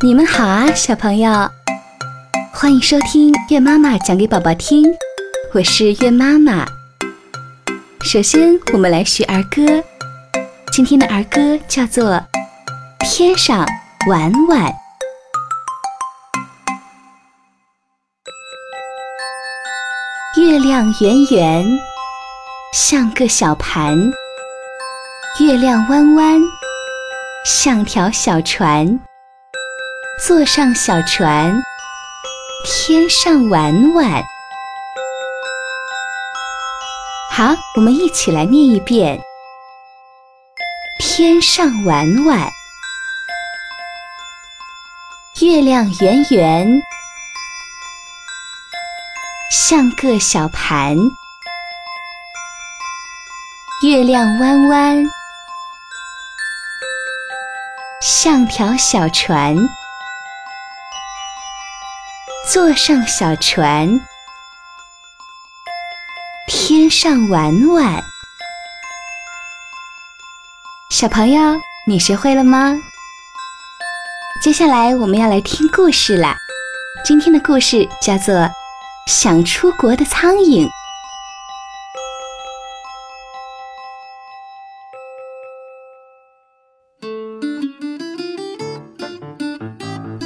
你们好啊，小朋友，欢迎收听月妈妈讲给宝宝听，我是月妈妈。首先，我们来学儿歌，今天的儿歌叫做《天上晚晚》。月亮圆圆，像个小盘；月亮弯弯，像条小船。坐上小船，天上玩玩。好，我们一起来念一遍：天上玩玩，月亮圆圆，像个小盘；月亮弯弯，像条小船。坐上小船，天上玩玩。小朋友，你学会了吗？接下来我们要来听故事啦。今天的故事叫做《想出国的苍蝇》。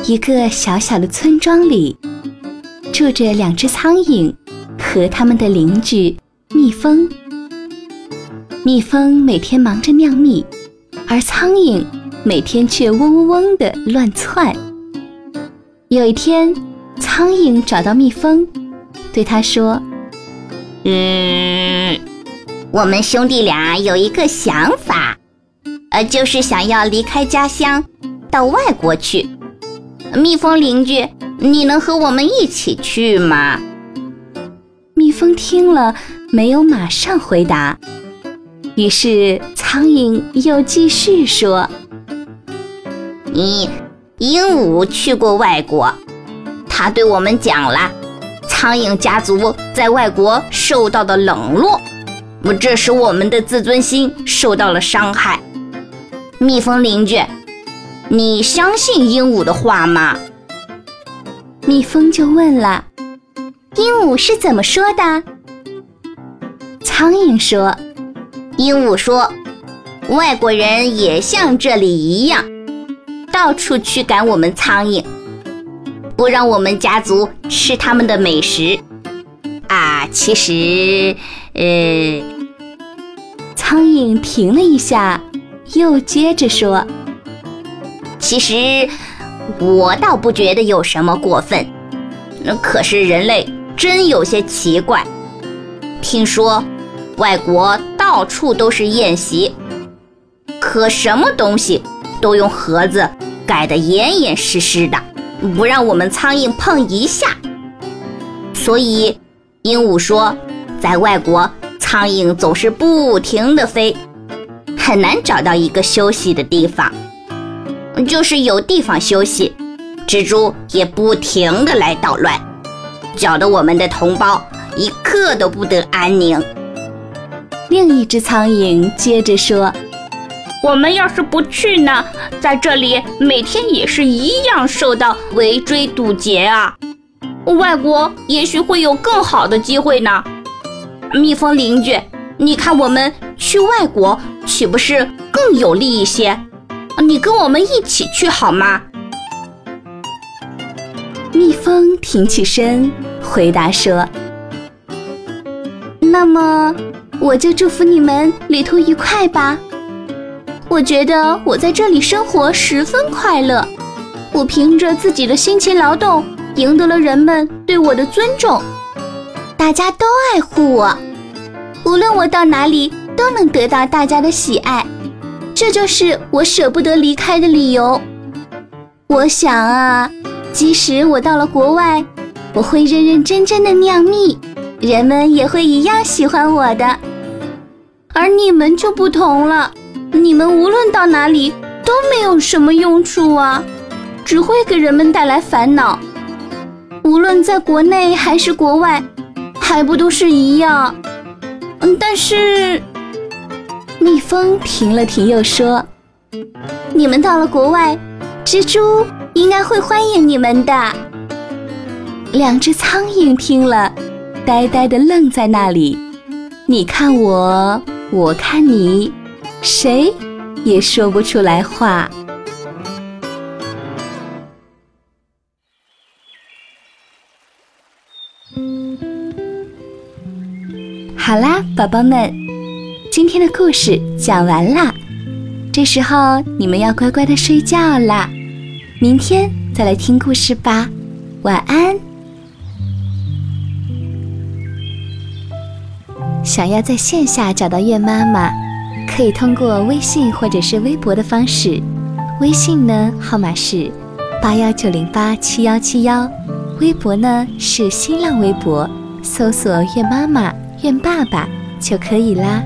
一个小小的村庄里。住着两只苍蝇和他们的邻居蜜蜂。蜜蜂每天忙着酿蜜，而苍蝇每天却嗡嗡嗡地乱窜。有一天，苍蝇找到蜜蜂，对他说：“嗯，我们兄弟俩有一个想法，呃，就是想要离开家乡，到外国去。蜜蜂邻居。”你能和我们一起去吗？蜜蜂听了，没有马上回答。于是苍蝇又继续说：“你鹦鹉去过外国，他对我们讲了，苍蝇家族在外国受到的冷落，这使我们的自尊心受到了伤害。蜜蜂邻居，你相信鹦鹉的话吗？”蜜蜂就问了：“鹦鹉是怎么说的？”苍蝇说：“鹦鹉说，外国人也像这里一样，到处驱赶我们苍蝇，不让我们家族吃他们的美食。啊，其实，呃……”苍蝇停了一下，又接着说：“其实。”我倒不觉得有什么过分，那可是人类真有些奇怪。听说外国到处都是宴席，可什么东西都用盒子盖得严严实实的，不让我们苍蝇碰一下。所以鹦鹉说，在外国苍蝇总是不停地飞，很难找到一个休息的地方。就是有地方休息，蜘蛛也不停的来捣乱，搅得我们的同胞一刻都不得安宁。另一只苍蝇接着说：“我们要是不去呢，在这里每天也是一样受到围追堵截啊。外国也许会有更好的机会呢。蜜蜂邻居，你看我们去外国岂不是更有利一些？”你跟我们一起去好吗？蜜蜂挺起身回答说：“那么我就祝福你们旅途愉快吧。我觉得我在这里生活十分快乐，我凭着自己的辛勤劳动赢得了人们对我的尊重，大家都爱护我，无论我到哪里都能得到大家的喜爱。”这就是我舍不得离开的理由。我想啊，即使我到了国外，我会认认真真的酿蜜，人们也会一样喜欢我的。而你们就不同了，你们无论到哪里都没有什么用处啊，只会给人们带来烦恼。无论在国内还是国外，还不都是一样？嗯，但是。蜜蜂停了停，又说：“你们到了国外，蜘蛛、应该会欢迎你们的。两只苍蝇听了，呆呆地愣在那里。你看我，我看你，谁也说不出来话。好啦，宝宝们，今天的故事讲完啦。这时候你们要乖乖的睡觉啦，明天再来听故事吧。晚安。想要在线下找到月妈妈，可以通过微信或者是微博的方式。微信呢，号码是八幺九零八七幺七幺；微博呢是新浪微博，搜索“月妈妈”。愿爸爸就可以啦。